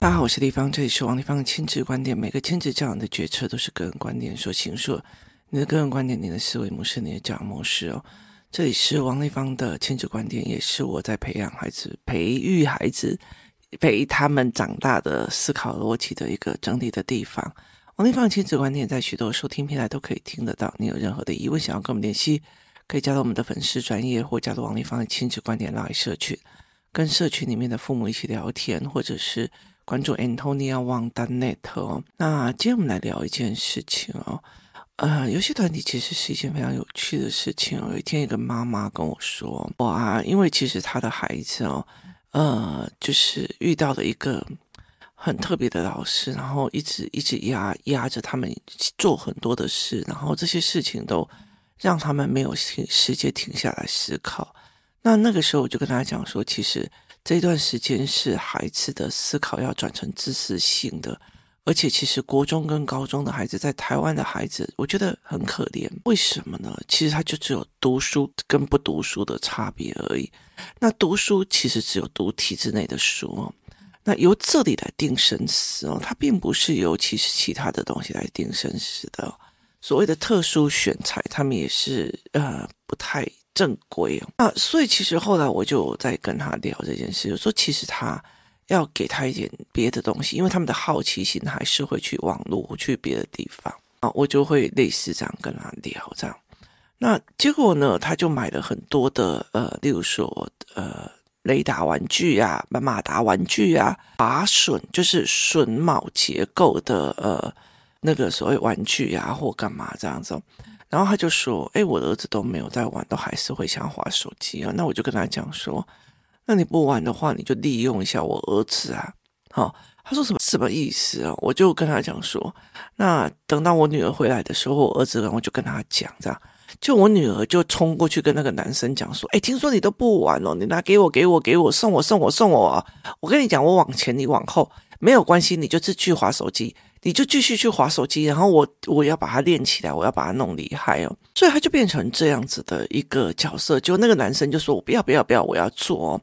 大家好，我是丽芳，这里是王丽芳的亲子观点。每个亲子教养的决策都是个人观点所形塑，你的个人观点，你的思维模式，你的教养模式哦。这里是王丽芳的亲子观点，也是我在培养孩子、培育孩子、陪他们长大的思考逻辑的一个整理的地方。王丽芳的亲子观点在许多收听平台都可以听得到。你有任何的疑问，想要跟我们联系，可以加入我们的粉丝专业，或加入王丽芳的亲子观点 LINE 社群，跟社群里面的父母一起聊天，或者是。关注 Antonia Wang 的 Net 哦。那今天我们来聊一件事情哦。呃，游戏团体其实是一件非常有趣的事情哦。有一天，一个妈妈跟我说：“哇，因为其实她的孩子哦，呃，就是遇到了一个很特别的老师，然后一直一直压压着他们做很多的事，然后这些事情都让他们没有时间停下来思考。那那个时候，我就跟他讲说，其实。”这段时间是孩子的思考要转成知识性的，而且其实国中跟高中的孩子，在台湾的孩子，我觉得很可怜。为什么呢？其实他就只有读书跟不读书的差别而已。那读书其实只有读体制内的书，那由这里来定生死哦，它并不是由其实其他的东西来定生死的。所谓的特殊选材，他们也是呃不太。正规哦，那所以其实后来我就在跟他聊这件事，我说其实他要给他一点别的东西，因为他们的好奇心还是会去网络去别的地方啊，我就会类似这样跟他聊这样。那结果呢，他就买了很多的呃，例如说呃雷达玩具啊、马达玩具啊、把榫就是榫卯结构的呃那个所谓玩具啊，或干嘛这样子。然后他就说：“哎，我的儿子都没有在玩，都还是会想滑手机啊。”那我就跟他讲说：“那你不玩的话，你就利用一下我儿子啊。”好，他说什么什么意思啊？我就跟他讲说：“那等到我女儿回来的时候，我儿子然后就跟他讲这样，就我女儿就冲过去跟那个男生讲说：‘哎，听说你都不玩哦，你拿给我，给我，给我，送我，送我，送我啊！我跟你讲，我往前，你往后没有关系，你就是去滑手机。’”你就继续去划手机，然后我我要把它练起来，我要把它弄厉害哦，所以他就变成这样子的一个角色。就那个男生就说：“我不要不要不要，我要做哦。”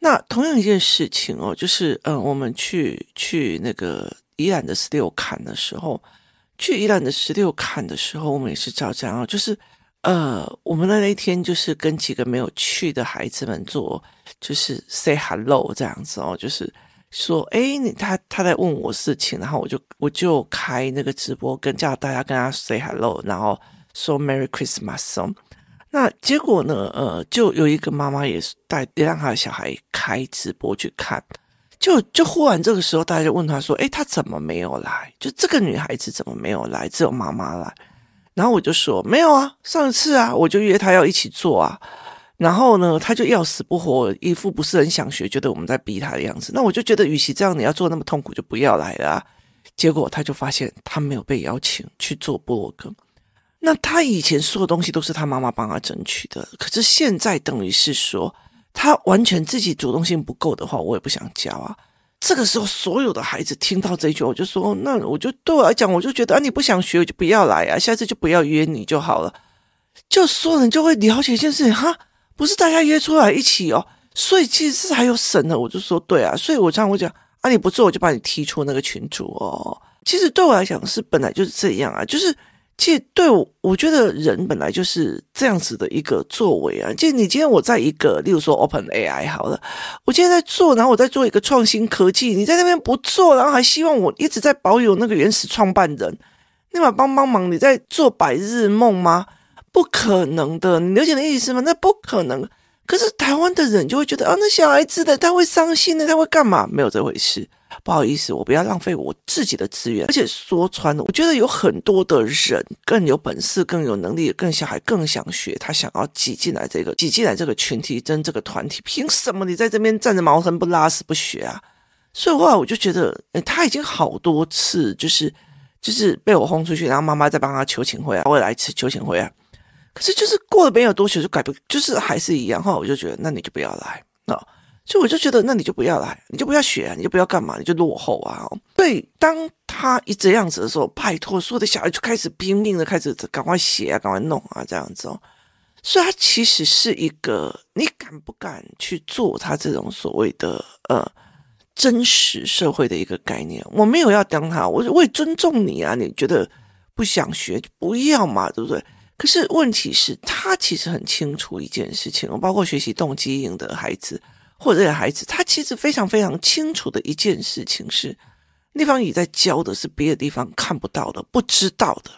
那同样一件事情哦，就是嗯，我们去去那个宜兰的十六坎的时候，去宜兰的十六坎的时候，我们也是照这样哦，就是呃，我们的那一天就是跟几个没有去的孩子们做，就是 say hello 这样子哦，就是。说，哎，你他他在问我事情，然后我就我就开那个直播，跟叫大家跟他 say hello，然后说 Merry Christmas。那结果呢，呃，就有一个妈妈也是带也让他的小孩开直播去看，就就忽然这个时候，大家就问他说，哎，他怎么没有来？就这个女孩子怎么没有来？只有妈妈来。然后我就说，没有啊，上次啊，我就约他要一起做啊。然后呢，他就要死不活，一副不是很想学，觉得我们在逼他的样子。那我就觉得，与其这样，你要做那么痛苦，就不要来了啊。结果他就发现他没有被邀请去做部落格。那他以前说的东西都是他妈妈帮他争取的，可是现在等于是说，他完全自己主动性不够的话，我也不想教啊。这个时候，所有的孩子听到这一句，我就说，那我就对我来讲，我就觉得啊，你不想学，我就不要来啊，下次就不要约你就好了。就所有人就会了解一件事情，哈。不是大家约出来一起哦，所以其实是还有神的，我就说对啊，所以我这样我讲啊，你不做我就把你踢出那个群组哦。其实对我来讲是本来就是这样啊，就是其实对我我觉得人本来就是这样子的一个作为啊。就你今天我在一个，例如说 Open AI 好了，我今天在做，然后我在做一个创新科技，你在那边不做，然后还希望我一直在保有那个原始创办人，你把帮帮忙，你在做白日梦吗？不可能的，你了解的意思吗？那不可能。可是台湾的人就会觉得啊，那小孩子的他会伤心的，他会干嘛？没有这回事。不好意思，我不要浪费我自己的资源。而且说穿了，我觉得有很多的人更有本事、更有能力、更小孩更想学，他想要挤进来这个挤进来这个群体，争这个团体。凭什么你在这边站着茅坑不拉屎不学啊？所以后来我就觉得，他已经好多次就是就是被我轰出去，然后妈妈再帮他求情回来，我也来一次求情回来。可是就是过了没有多久就改不，就是还是一样哈，我就觉得那你就不要来啊，所以我就觉得那你就不要来，你就不要学啊，你就不要干嘛，你就落后啊。对，当他一这样子的时候，拜托所有的小孩就开始拼命的开始赶快写啊，赶快弄啊，这样子哦。所以他其实是一个，你敢不敢去做他这种所谓的呃真实社会的一个概念。我没有要当他，我我也尊重你啊。你觉得不想学就不要嘛，对不对？可是问题是，他其实很清楚一件事情，包括学习动机型的孩子或者这个孩子，他其实非常非常清楚的一件事情是，那方体在教的是别的地方看不到的、不知道的，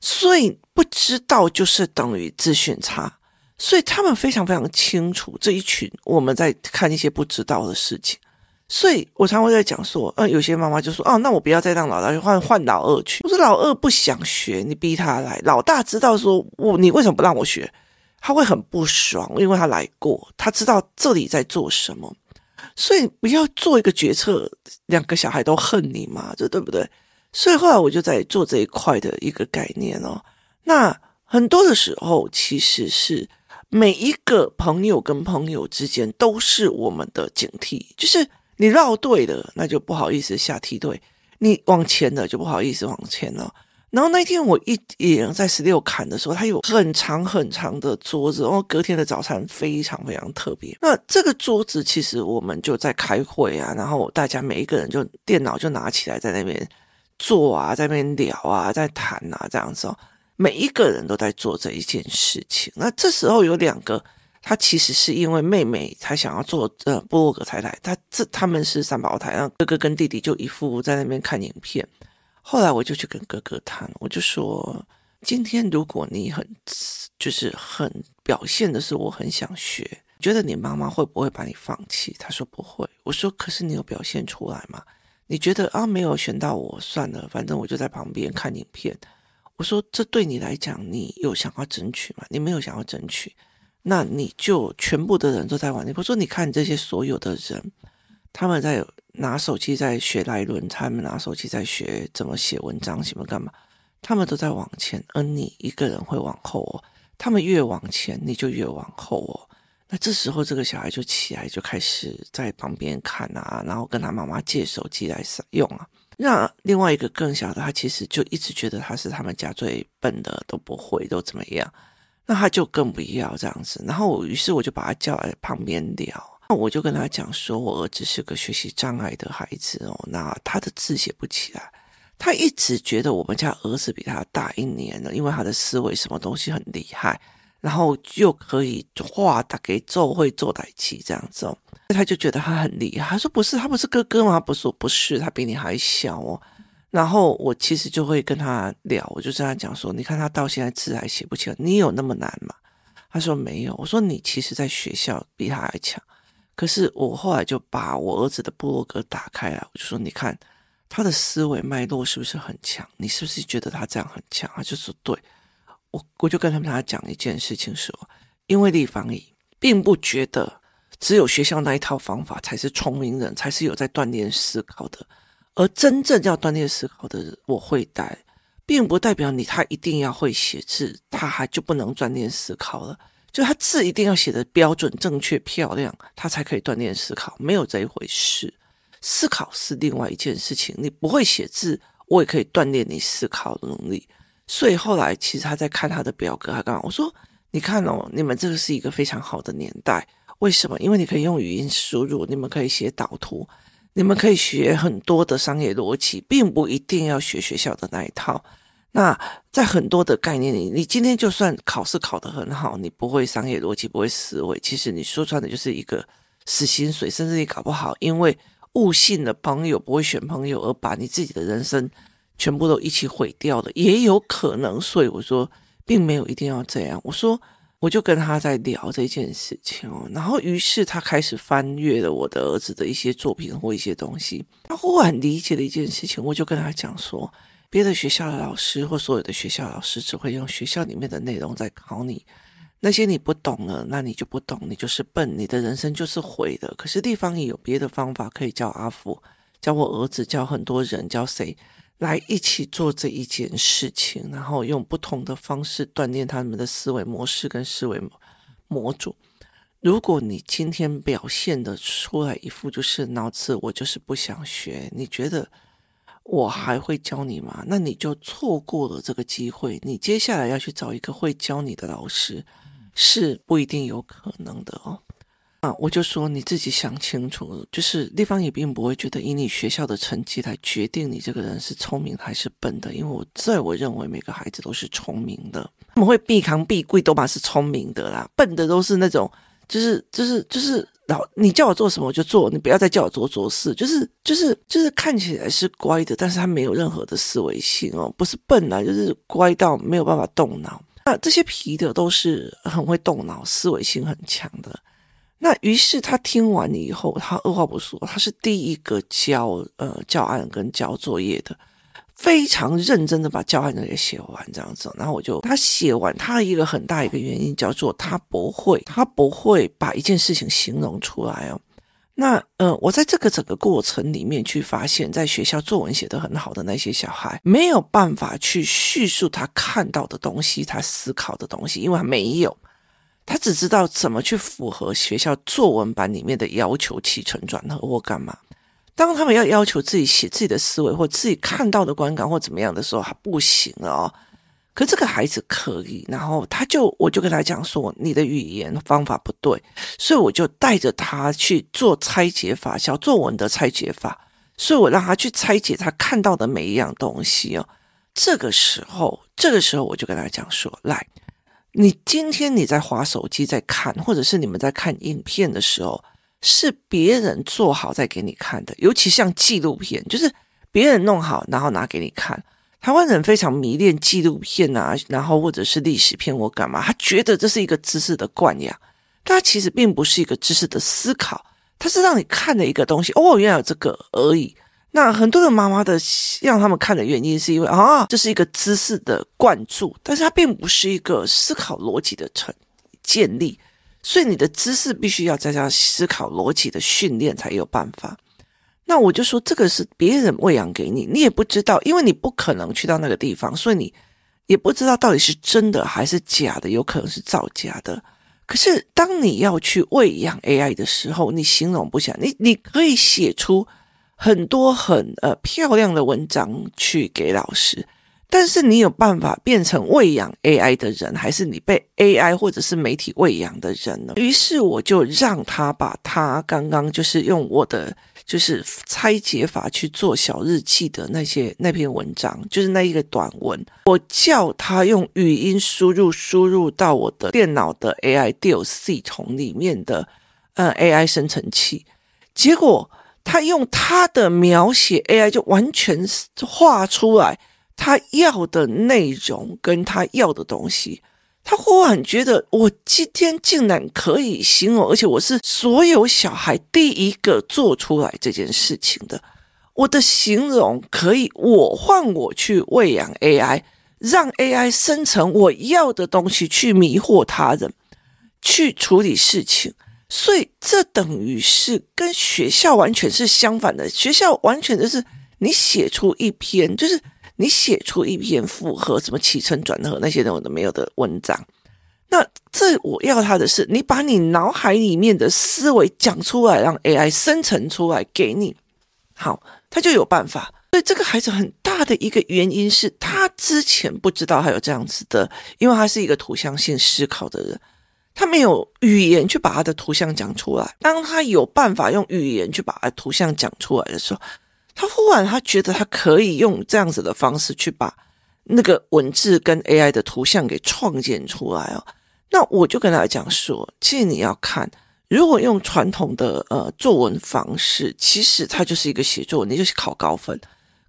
所以不知道就是等于资讯差，所以他们非常非常清楚这一群我们在看一些不知道的事情。所以我常会在讲说，嗯，有些妈妈就说，哦，那我不要再当老大，就换换老二去。我说老二不想学，你逼他来。老大知道说，我你为什么不让我学？他会很不爽，因为他来过，他知道这里在做什么。所以不要做一个决策，两个小孩都恨你嘛，这对不对？所以后来我就在做这一块的一个概念哦。那很多的时候，其实是每一个朋友跟朋友之间都是我们的警惕，就是。你绕对了，那就不好意思下梯队；你往前了，就不好意思往前了。然后那天我一眼在十六坎的时候，它有很长很长的桌子，然后隔天的早餐非常非常特别。那这个桌子其实我们就在开会啊，然后大家每一个人就电脑就拿起来在那边坐啊，在那边聊啊，在谈啊，这样子哦，每一个人都在做这一件事情。那这时候有两个。他其实是因为妹妹才想要做呃部落格才来，他这他们是三胞胎，然后哥哥跟弟弟就一副在那边看影片。后来我就去跟哥哥谈，我就说：今天如果你很就是很表现的是我很想学，觉得你妈妈会不会把你放弃？他说不会。我说可是你有表现出来吗？你觉得啊没有选到我算了，反正我就在旁边看影片。我说这对你来讲，你有想要争取吗？你没有想要争取。那你就全部的人都在玩。你不说，你看这些所有的人，他们在拿手机在学来轮，他们拿手机在学怎么写文章，什么干嘛？他们都在往前，而你一个人会往后哦。他们越往前，你就越往后哦。那这时候，这个小孩就起来，就开始在旁边看啊，然后跟他妈妈借手机来用啊。那另外一个更小的，他其实就一直觉得他是他们家最笨的，都不会，都怎么样。那他就更不要这样子，然后我于是我就把他叫来旁边聊，那我就跟他讲说，我儿子是个学习障碍的孩子哦，那他的字写不起来，他一直觉得我们家儿子比他大一年了，因为他的思维什么东西很厉害，然后又可以画打给做会做代记这样子哦，他就觉得他很厉害，他说不是，他不是哥哥吗？不是，不是，他比你还小哦。然后我其实就会跟他聊，我就跟他讲说，你看他到现在字还写不清，你有那么难吗？他说没有。我说你其实在学校比他还强。可是我后来就把我儿子的部落格打开来，我就说，你看他的思维脉络是不是很强？你是不是觉得他这样很强？他就说对。我我就跟他们他讲一件事情说，因为立方体并不觉得只有学校那一套方法才是聪明人，才是有在锻炼思考的。而真正要锻炼思考的人，我会带，并不代表你他一定要会写字，他还就不能锻炼思考了。就他字一定要写的标准、正确、漂亮，他才可以锻炼思考，没有这一回事。思考是另外一件事情，你不会写字，我也可以锻炼你思考的能力。所以后来其实他在看他的表格，他刚刚我说，你看哦，你们这个是一个非常好的年代，为什么？因为你可以用语音输入，你们可以写导图。你们可以学很多的商业逻辑，并不一定要学学校的那一套。那在很多的概念里，你今天就算考试考得很好，你不会商业逻辑，不会思维，其实你说穿的就是一个死薪水，甚至你搞不好，因为误信了朋友，不会选朋友，而把你自己的人生全部都一起毁掉了，也有可能。所以我说，并没有一定要这样。我说。我就跟他在聊这件事情哦，然后于是他开始翻阅了我的儿子的一些作品或一些东西，他忽然理解了一件事情，我就跟他讲说，别的学校的老师或所有的学校老师只会用学校里面的内容在考你，那些你不懂了，那你就不懂，你就是笨，你的人生就是毁的。可是地方也有别的方法可以教阿福，教我儿子，教很多人，教谁？来一起做这一件事情，然后用不同的方式锻炼他们的思维模式跟思维模组。如果你今天表现的出来一副就是脑子，我就是不想学，你觉得我还会教你吗？那你就错过了这个机会。你接下来要去找一个会教你的老师，是不一定有可能的哦。啊，我就说你自己想清楚，就是地方也并不会觉得以你学校的成绩来决定你这个人是聪明还是笨的，因为我在我认为每个孩子都是聪明的，他们会避扛避贵都嘛是聪明的啦，笨的都是那种就是就是就是老你叫我做什么我就做，你不要再叫我做做事，就是就是就是看起来是乖的，但是他没有任何的思维性哦，不是笨啊，就是乖到没有办法动脑。那这些皮的都是很会动脑、思维性很强的。那于是他听完了以后，他二话不说，他是第一个交呃教案跟交作业的，非常认真的把教案给写完这样子。然后我就他写完，他一个很大一个原因叫做他不会，他不会把一件事情形容出来哦。那呃，我在这个整个过程里面去发现，在学校作文写得很好的那些小孩，没有办法去叙述他看到的东西，他思考的东西，因为他没有，他只知道怎么去符合学校作文版里面的要求，起承转合或干嘛。当他们要要求自己写自己的思维或自己看到的观感或怎么样的时候，他不行了哦。可这个孩子可以，然后他就我就跟他讲说，你的语言方法不对，所以我就带着他去做拆解法，小作文的拆解法，所以我让他去拆解他看到的每一样东西哦。这个时候，这个时候我就跟他讲说，来，你今天你在滑手机在看，或者是你们在看影片的时候，是别人做好再给你看的，尤其像纪录片，就是别人弄好然后拿给你看。台湾人非常迷恋纪录片啊，然后或者是历史片或干嘛，他觉得这是一个知识的灌养，但他其实并不是一个知识的思考，他是让你看的一个东西。哦，原来有这个而已。那很多的妈妈的让他们看的原因，是因为啊，这是一个知识的灌注，但是它并不是一个思考逻辑的成建立，所以你的知识必须要加上思考逻辑的训练才有办法。那我就说，这个是别人喂养给你，你也不知道，因为你不可能去到那个地方，所以你也不知道到底是真的还是假的，有可能是造假的。可是当你要去喂养 AI 的时候，你形容不下，你你可以写出很多很呃漂亮的文章去给老师。但是你有办法变成喂养 AI 的人，还是你被 AI 或者是媒体喂养的人呢？于是我就让他把他刚刚就是用我的就是拆解法去做小日记的那些那篇文章，就是那一个短文，我叫他用语音输入输入到我的电脑的 AI Deal 系统里面的呃 AI 生成器，结果他用他的描写 AI 就完全画出来。他要的内容跟他要的东西，他忽然觉得我今天竟然可以形容，而且我是所有小孩第一个做出来这件事情的。我的形容可以，我换我去喂养 AI，让 AI 生成我要的东西，去迷惑他人，去处理事情。所以这等于是跟学校完全是相反的。学校完全就是你写出一篇，就是。你写出一篇符合什么起承转合那些东西都没有的文章，那这我要他的是，你把你脑海里面的思维讲出来，让 AI 生成出来给你，好，他就有办法。所以这个孩子很大的一个原因是他之前不知道他有这样子的，因为他是一个图像性思考的人，他没有语言去把他的图像讲出来。当他有办法用语言去把他图像讲出来的时候。他忽然，他觉得他可以用这样子的方式去把那个文字跟 AI 的图像给创建出来哦。那我就跟他讲说，其实你要看，如果用传统的呃作文方式，其实它就是一个写作文，你就是考高分。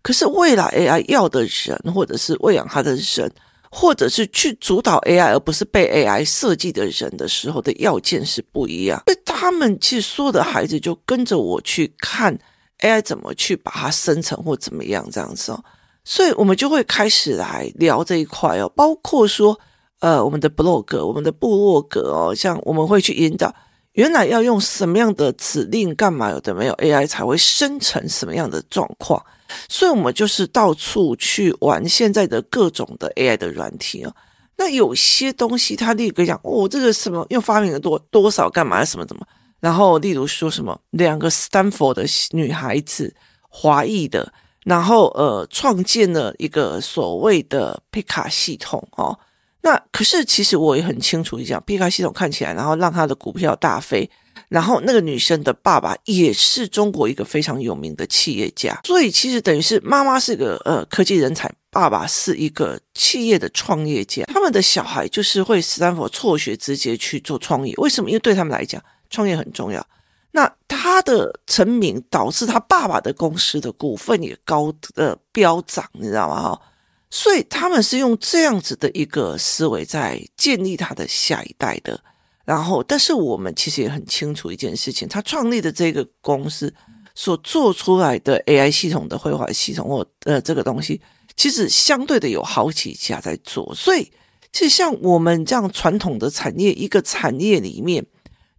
可是未来 AI 要的人，或者是喂养他的人，或者是去主导 AI 而不是被 AI 设计的人的时候的要件是不一样。所以他们其实所有的孩子就跟着我去看。AI 怎么去把它生成或怎么样这样子哦，所以我们就会开始来聊这一块哦，包括说呃我们的 blog、我们的部落格哦，像我们会去引导，原来要用什么样的指令干嘛有的没有 AI 才会生成什么样的状况，所以我们就是到处去玩现在的各种的 AI 的软体哦。那有些东西他立刻讲哦，这个什么又发明了多多少干嘛什么什么。然后，例如说什么两个斯坦福的女孩子，华裔的，然后呃，创建了一个所谓的皮卡系统哦。那可是其实我也很清楚一讲，皮卡系统看起来，然后让他的股票大飞，然后那个女生的爸爸也是中国一个非常有名的企业家，所以其实等于是妈妈是个呃科技人才，爸爸是一个企业的创业家，他们的小孩就是会斯坦福辍学直接去做创业，为什么？因为对他们来讲，创业很重要。那他的成名导致他爸爸的公司的股份也高的飙涨，你知道吗？哈，所以他们是用这样子的一个思维在建立他的下一代的。然后，但是我们其实也很清楚一件事情，他创立的这个公司所做出来的 AI 系统的绘画系统或呃这个东西，其实相对的有好几家在做。所以，其实像我们这样传统的产业，一个产业里面，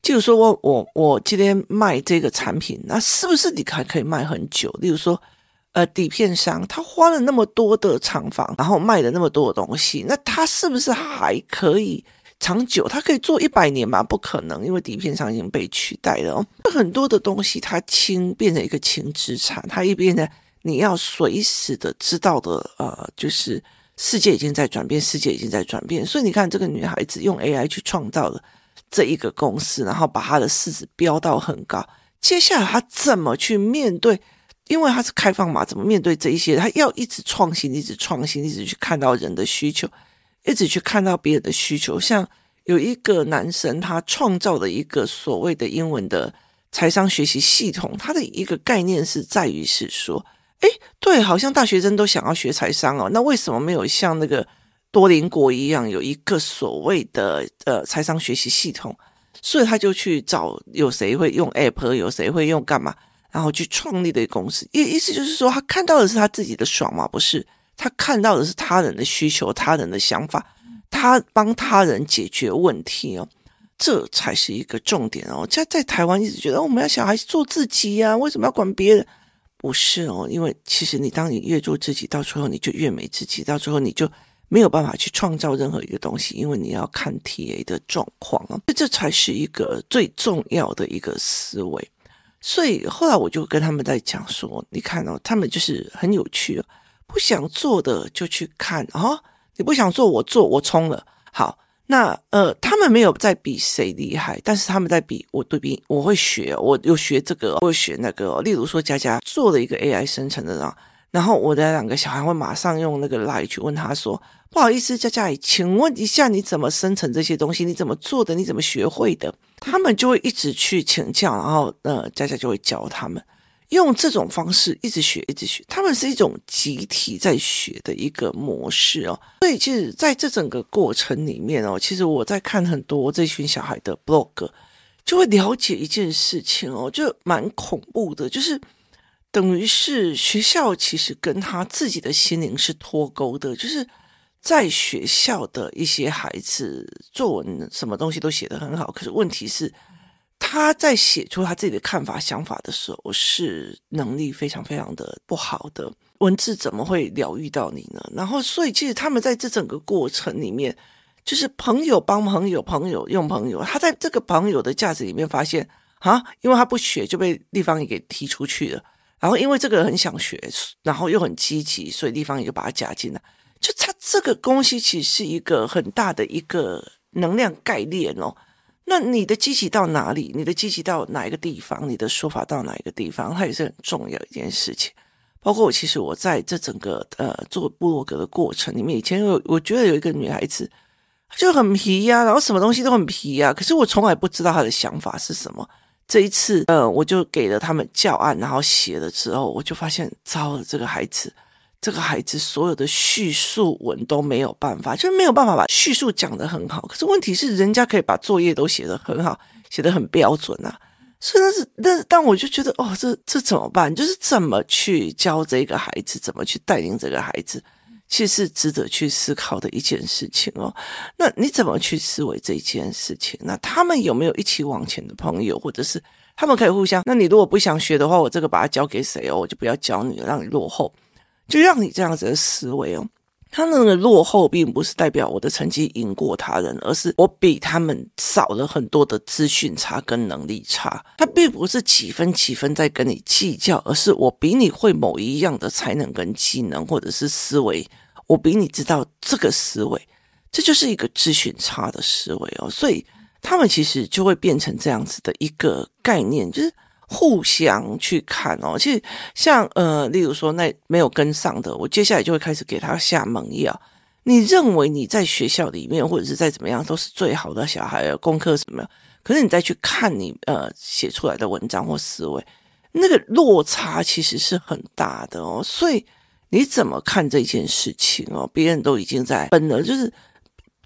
就是说我我我今天卖这个产品，那是不是你还可以卖很久？例如说，呃，底片商他花了那么多的厂房，然后卖了那么多的东西，那他是不是还可以？长久，它可以做一百年吗？不可能，因为底片上已经被取代了。很多的东西，它轻变成一个轻资产，它一边呢，你要随时的知道的，呃，就是世界已经在转变，世界已经在转变。所以你看，这个女孩子用 AI 去创造了这一个公司，然后把她的市值飙到很高。接下来她怎么去面对？因为她是开放嘛，怎么面对这一些？她要一直创新，一直创新，一直去看到人的需求。一直去看到别人的需求，像有一个男生，他创造了一个所谓的英文的财商学习系统，他的一个概念是在于是说，诶，对，好像大学生都想要学财商哦，那为什么没有像那个多邻国一样有一个所谓的呃财商学习系统？所以他就去找有谁会用 App，有谁会用干嘛，然后去创立的一个公司。意意思就是说，他看到的是他自己的爽嘛？不是。他看到的是他人的需求，他人的想法，他帮他人解决问题哦，这才是一个重点哦。在在台湾一直觉得我们要小孩做自己呀，为什么要管别人？不是哦，因为其实你当你越做自己，到最后你就越没自己，到最后你就没有办法去创造任何一个东西，因为你要看 TA 的状况啊，这才是一个最重要的一个思维。所以后来我就跟他们在讲说，你看哦，他们就是很有趣哦。不想做的就去看、哦！你不想做，我做，我冲了。好，那呃，他们没有在比谁厉害，但是他们在比我对比，我会学，我又学这个，我会学那个。例如说，佳佳做了一个 AI 生成的，然后我的两个小孩会马上用那个 l i e 去问他说：“不好意思，佳佳，请问一下，你怎么生成这些东西？你怎么做的？你怎么学会的？”他们就会一直去请教，然后呃，佳佳就会教他们。用这种方式一直学，一直学，他们是一种集体在学的一个模式哦。所以，其实在这整个过程里面哦，其实我在看很多这群小孩的 blog，就会了解一件事情哦，就蛮恐怖的，就是等于是学校其实跟他自己的心灵是脱钩的，就是在学校的一些孩子作文什么东西都写得很好，可是问题是。他在写出他自己的看法、想法的时候，是能力非常非常的不好的。文字怎么会疗愈到你呢？然后，所以其实他们在这整个过程里面，就是朋友帮朋友，朋友用朋友。他在这个朋友的价值里面发现啊，因为他不学就被立方也给踢出去了。然后，因为这个很想学，然后又很积极，所以立方也就把他加进来。就他这个东西其实是一个很大的一个能量概念哦。那你的积极到哪里？你的积极到哪一个地方？你的说法到哪一个地方？它也是很重要一件事情。包括我，其实我在这整个呃做部落格的过程里面，以前有我觉得有一个女孩子，就很皮呀、然后什么东西都很皮呀、可是我从来不知道她的想法是什么。这一次，呃，我就给了他们教案，然后写了之后，我就发现，糟了，这个孩子。这个孩子所有的叙述文都没有办法，就是没有办法把叙述讲得很好。可是问题是，人家可以把作业都写得很好，写得很标准啊。所以那是，但是，但我就觉得，哦，这这怎么办？就是怎么去教这个孩子，怎么去带领这个孩子，其实是值得去思考的一件事情哦。那你怎么去思维这件事情？那他们有没有一起往前的朋友，或者是他们可以互相？那你如果不想学的话，我这个把它交给谁哦？我就不要教你了，让你落后。就让你这样子的思维哦，他那个落后并不是代表我的成绩赢过他人，而是我比他们少了很多的资讯差跟能力差。他并不是几分几分在跟你计较，而是我比你会某一样的才能跟技能，或者是思维，我比你知道这个思维，这就是一个资讯差的思维哦。所以他们其实就会变成这样子的一个概念，就是互相去看哦。其实像呃，例如说那没有跟上的，我接下来就会开始给他下猛药。你认为你在学校里面或者是再怎么样都是最好的小孩，功课什么？可是你再去看你呃写出来的文章或思维，那个落差其实是很大的哦。所以你怎么看这件事情哦？别人都已经在分了，就是。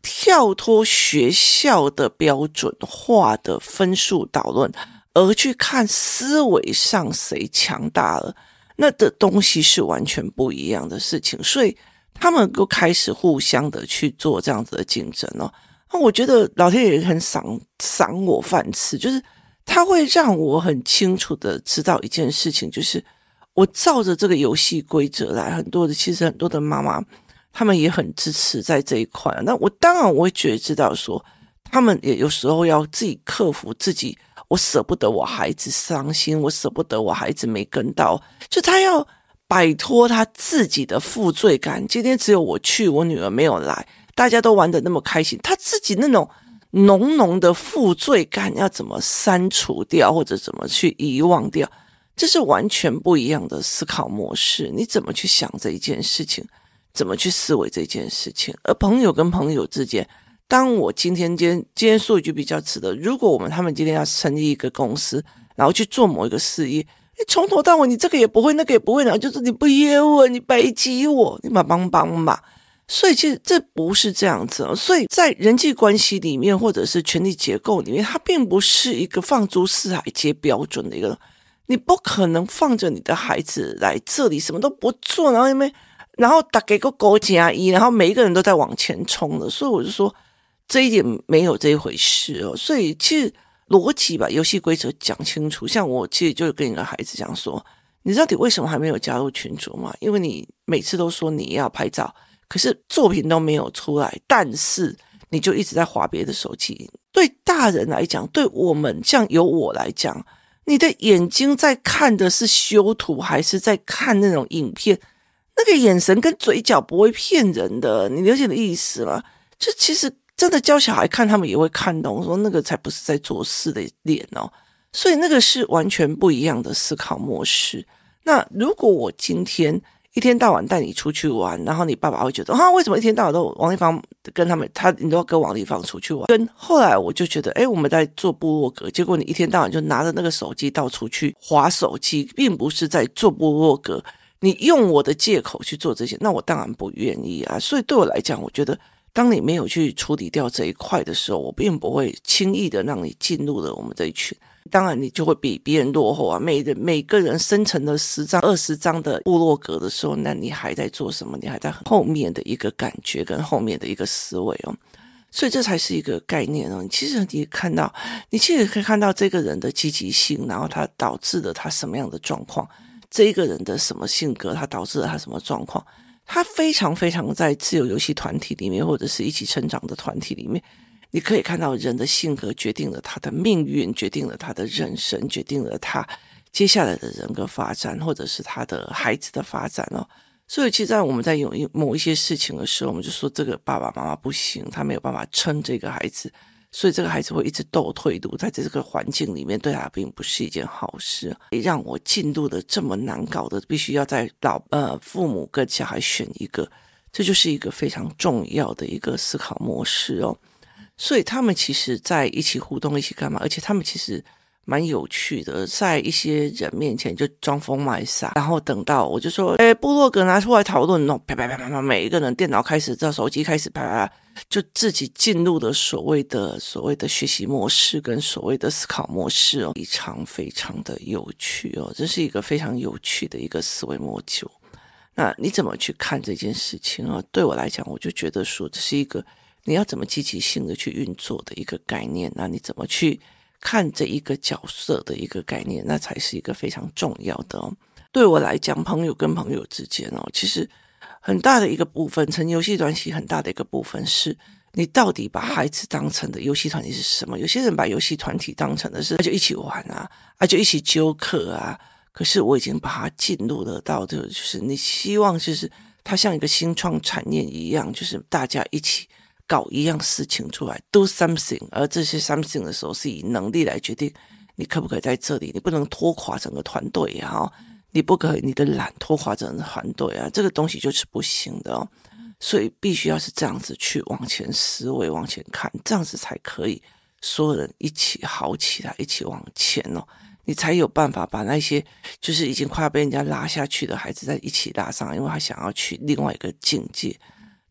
跳脱学校的标准化的分数导论，而去看思维上谁强大了，那的东西是完全不一样的事情。所以他们都开始互相的去做这样子的竞争哦。那我觉得老天爷很赏赏我饭吃，就是他会让我很清楚的知道一件事情，就是我照着这个游戏规则来。很多的其实很多的妈妈。他们也很支持在这一块，那我当然我会觉得知道说，他们也有时候要自己克服自己，我舍不得我孩子伤心，我舍不得我孩子没跟到，就他要摆脱他自己的负罪感。今天只有我去，我女儿没有来，大家都玩得那么开心，他自己那种浓浓的负罪感要怎么删除掉，或者怎么去遗忘掉，这是完全不一样的思考模式。你怎么去想这一件事情？怎么去思维这件事情？而朋友跟朋友之间，当我今天今天今天说一句比较直的，如果我们他们今天要成立一个公司，然后去做某一个事业，你从头到尾你这个也不会，那个也不会，然后就是你不约我，你白挤我，你把帮帮嘛。所以其实这不是这样子。所以在人际关系里面，或者是权力结构里面，它并不是一个放诸四海皆标准的一个。你不可能放着你的孩子来这里什么都不做，然后因为。然后打给个勾加一，然后每一个人都在往前冲的，所以我就说这一点没有这一回事哦。所以其实逻辑把游戏规则讲清楚。像我其实就跟一个孩子讲说，你知道你为什么还没有加入群组吗？因为你每次都说你要拍照，可是作品都没有出来，但是你就一直在滑别的手机。对大人来讲，对我们像由我来讲，你的眼睛在看的是修图，还是在看那种影片？那个眼神跟嘴角不会骗人的，你了解的意思吗？就其实真的教小孩看，他们也会看懂，说那个才不是在做事的脸哦。所以那个是完全不一样的思考模式。那如果我今天一天到晚带你出去玩，然后你爸爸会觉得啊，为什么一天到晚都王丽芳跟他们，他你都要跟王丽芳出去玩？跟后来我就觉得，哎，我们在做部落格，结果你一天到晚就拿着那个手机到处去划手机，并不是在做部落格。你用我的借口去做这些，那我当然不愿意啊。所以对我来讲，我觉得当你没有去处理掉这一块的时候，我并不会轻易的让你进入了我们这一群。当然，你就会比别人落后啊。每人每个人生成了十张、二十张的部落格的时候，那你还在做什么？你还在后面的一个感觉跟后面的一个思维哦。所以这才是一个概念哦。其实你看到，你其实可以看到这个人的积极性，然后他导致了他什么样的状况。这一个人的什么性格，他导致了他什么状况？他非常非常在自由游戏团体里面，或者是一起成长的团体里面，你可以看到人的性格决定了他的命运，决定了他的人生，决定了他接下来的人格发展，或者是他的孩子的发展哦。所以，其实，在我们在有一某一些事情的时候，我们就说这个爸爸妈妈不行，他没有办法撑这个孩子。所以这个孩子会一直斗退路，在这个环境里面，对他并不是一件好事。也让我进入的这么难搞的，必须要在老呃父母跟小孩选一个，这就是一个非常重要的一个思考模式哦。所以他们其实在一起互动，一起干嘛？而且他们其实。蛮有趣的，在一些人面前就装疯卖傻，然后等到我就说，哎，部落格拿出来讨论哦，啪啪啪啪啪，每一个人电脑开始，这手机开始啪啪啪，就自己进入了所谓的所谓的学习模式跟所谓的思考模式哦，非常非常的有趣哦，这是一个非常有趣的一个思维模组。那你怎么去看这件事情啊？对我来讲，我就觉得说，这是一个你要怎么积极性的去运作的一个概念。那你怎么去？看这一个角色的一个概念，那才是一个非常重要的哦。对我来讲，朋友跟朋友之间哦，其实很大的一个部分，成游戏团体很大的一个部分是，你到底把孩子当成的游戏团体是什么？有些人把游戏团体当成的是，那就一起玩啊，啊就一起纠课啊。可是我已经把它进入了到这个，就是你希望就是它像一个新创产业一样，就是大家一起。搞一样事情出来，do something，而这些 something 的时候是以能力来决定你可不可以在这里，你不能拖垮整个团队啊，你不可以你的懒拖垮整个团队啊，这个东西就是不行的哦。所以必须要是这样子去往前思维、往前看，这样子才可以所有人一起好起来，一起往前哦。你才有办法把那些就是已经快要被人家拉下去的孩子在一起拉上，因为他想要去另外一个境界。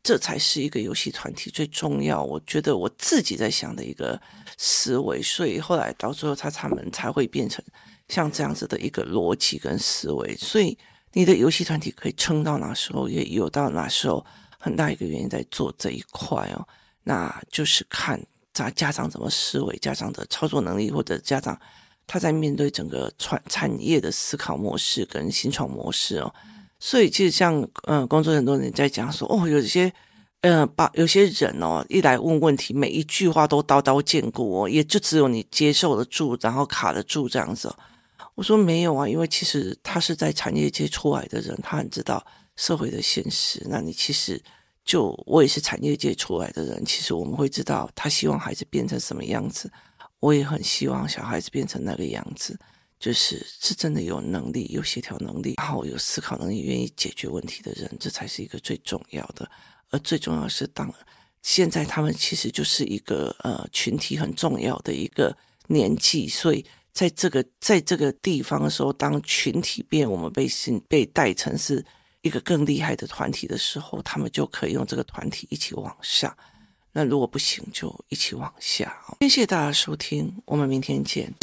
这才是一个游戏团体最重要。我觉得我自己在想的一个思维，所以后来到最后他他们才会变成像这样子的一个逻辑跟思维。所以你的游戏团体可以撑到哪时候，也有到哪时候。很大一个原因在做这一块哦，那就是看家家长怎么思维，家长的操作能力，或者家长他在面对整个产产业的思考模式跟新创模式哦。所以其实像嗯，工作很多人在讲说哦，有些嗯，把有些人哦一来问问题，每一句话都刀刀见骨哦，也就只有你接受得住，然后卡得住这样子。我说没有啊，因为其实他是在产业界出来的人，他很知道。社会的现实，那你其实就我也是产业界出来的人，其实我们会知道他希望孩子变成什么样子，我也很希望小孩子变成那个样子，就是是真的有能力、有协调能力，然后有思考能力、愿意解决问题的人，这才是一个最重要的。而最重要是，当现在他们其实就是一个呃群体很重要的一个年纪，所以在这个在这个地方的时候，当群体变，我们被信被带成是。一个更厉害的团体的时候，他们就可以用这个团体一起往上。那如果不行，就一起往下。谢谢大家收听，我们明天见。